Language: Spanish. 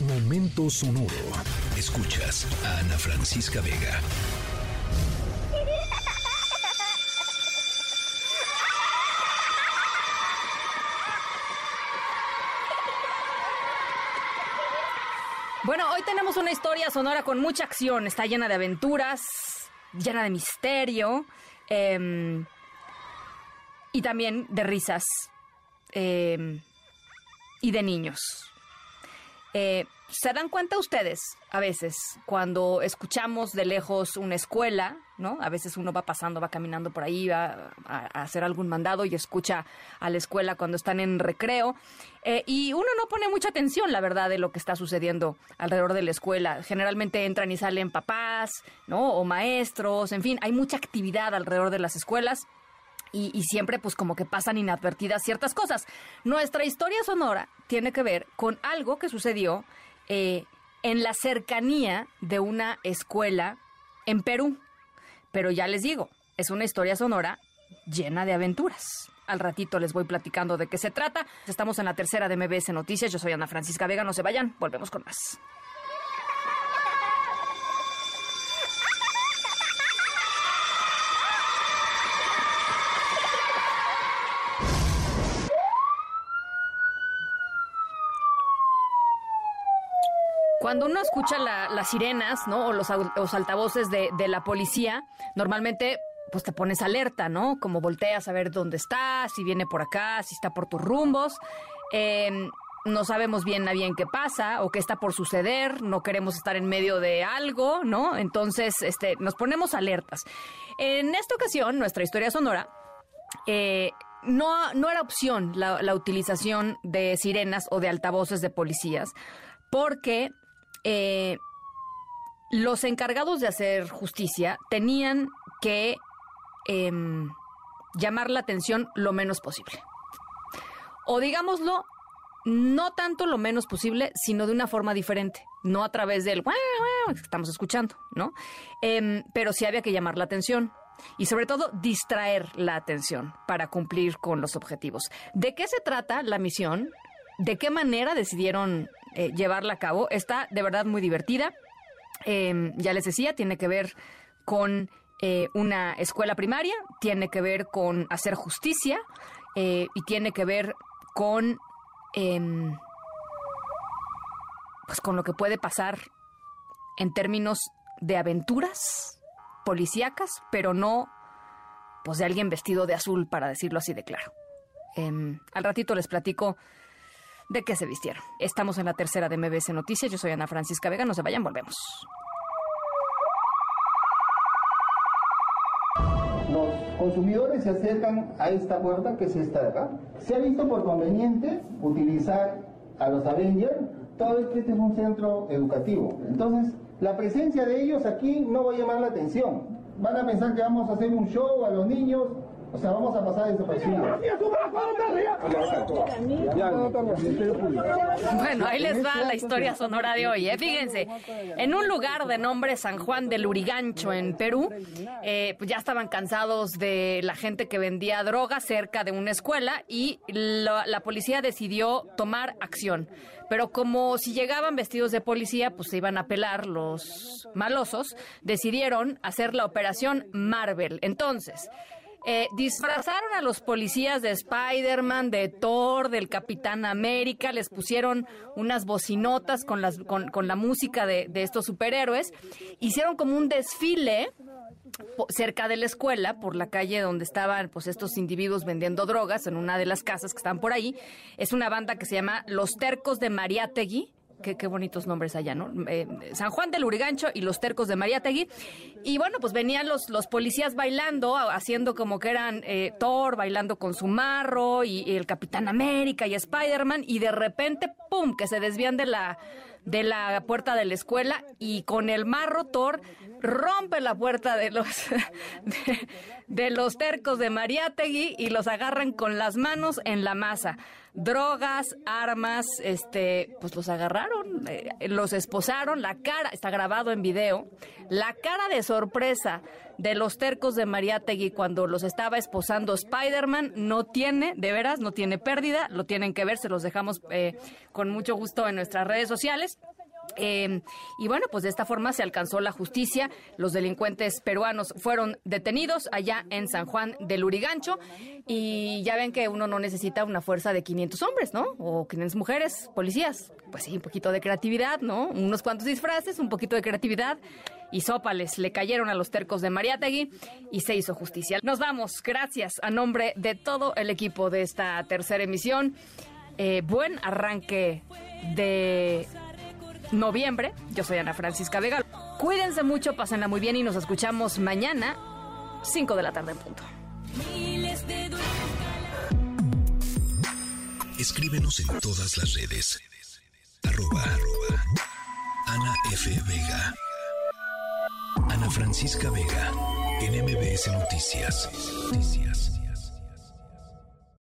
Momento sonoro. Escuchas a Ana Francisca Vega. Bueno, hoy tenemos una historia sonora con mucha acción. Está llena de aventuras, llena de misterio em, y también de risas em, y de niños. Eh, ¿Se dan cuenta ustedes a veces cuando escuchamos de lejos una escuela, ¿no? A veces uno va pasando, va caminando por ahí, va a, hacer algún mandado y escucha a la escuela cuando están en recreo. Eh, y uno no pone mucha atención, la verdad, de lo que está sucediendo alrededor de la escuela. Generalmente entran y salen papás, ¿no? O maestros, en fin, hay mucha actividad alrededor de las escuelas. Y, siempre pues como que pasan inadvertidas ciertas cosas. Nuestra historia sonora tiene que ver con algo que sucedió eh, en la cercanía de una escuela en Perú. Pero ya les digo, es una historia sonora llena de aventuras. Al ratito les voy platicando de qué se trata. Estamos en la tercera de MBS Noticias. Yo soy Ana Francisca Vega. No se vayan. Volvemos con más. Cuando uno escucha las sirenas, ¿no? O los, altavoces de, la policía, normalmente pues te pones alerta, ¿no? Como volteas a ver dónde está, si viene por acá, si está por tus rumbos. Em, no sabemos bien a bien qué pasa o qué está por suceder, no queremos estar en medio de algo, ¿no? Entonces, este, nos ponemos alertas. En esta ocasión, nuestra historia sonora, eh, no, no era opción la, la utilización de sirenas o de altavoces de policías, porque eh, los encargados de hacer justicia tenían que em, llamar la atención lo menos posible. O digámoslo, no tanto lo menos posible, sino de una forma diferente, no a través del que estamos escuchando, ¿no? Em, pero sí había que llamar la atención y sobre todo distraer la atención para cumplir con los objetivos. ¿De qué se trata la misión? ¿De qué manera decidieron eh, llevarla a cabo. Está de verdad muy divertida. Em, ya les decía, tiene que ver con eh, una escuela primaria, tiene que ver con hacer justicia eh, y tiene que ver con, em, pues con lo que puede pasar en términos de aventuras policíacas, pero no pues de alguien vestido de azul, para decirlo así de claro. Em, al ratito les platico de qué se vistieron. Estamos en la tercera de MBS Noticias. Yo soy Ana Francisca Vega. No se vayan, volvemos. Los consumidores se acercan a esta puerta, que es esta de acá. Se ha visto por conveniente utilizar a los Avengers, todo esto este es un centro educativo. Entonces, la presencia de ellos aquí no va a llamar la atención. Van a pensar que vamos a hacer un show a los niños o sea, vamos a pasar desapercibidos. Bueno, ahí les va la historia sonora de hoy. ¿eh? Fíjense, en un lugar de nombre San Juan del Urigancho, en Perú, eh, pues ya estaban cansados de la gente que vendía droga cerca de una escuela y la, la policía decidió tomar acción. Pero como si llegaban vestidos de policía, pues se iban a pelar los malosos, decidieron hacer la operación Marvel. Entonces, eh, disfrazaron a los policías de Spider-Man, de Thor, del Capitán América, les pusieron unas bocinotas con, las, con, la música de, de estos superhéroes, hicieron como un desfile cerca de la escuela, por la calle donde estaban pues estos individuos vendiendo drogas, en una de las casas que están por ahí. Es una banda que se llama Los Tercos de Mariátegui qué, bonitos nombres allá, ¿no? Eh, San Juan del Urigancho y los tercos de Mariátegui. Y bueno, pues venían los, los policías bailando, haciendo como que eran eh, Thor, bailando con su marro, y, y el Capitán América y Spider-Man, y de repente, ¡pum!, que se desvían de la de la puerta de la escuela y con el marro Thor rompe la puerta de los de, los tercos de Mariátegui y los agarran con las manos en la masa. drogas, armas, este, pues los agarraron, eh, los esposaron, la cara, está grabado en video, la cara de sorpresa de los tercos de Mariátegui cuando los estaba esposando Spider-Man no tiene, de veras, no tiene pérdida, lo tienen que ver, se los dejamos eh, con mucho gusto en nuestras redes sociales. Eh, y bueno, pues de esta forma se alcanzó la justicia. Los delincuentes peruanos fueron detenidos allá en San Juan del Urigancho. Y ya ven que uno no necesita una fuerza de 500 hombres, ¿no? O 500 mujeres, policías. Pues sí, un poquito de creatividad, ¿no? Unos cuantos disfraces, un poquito de creatividad. Y sópales le cayeron a los tercos de Mariátegui y se hizo justicia. Nos vamos. Gracias a nombre de todo el equipo de esta tercera emisión. Eh, buen arranque de noviembre. Yo soy Ana Francisca Vega. Cuídense mucho, pásenla muy bien y nos escuchamos mañana, 5 de la tarde en punto. Escríbenos en todas las redes. Arroba, Ana F. Vega. Ana Francisca Vega. En MBS Noticias. Noticias.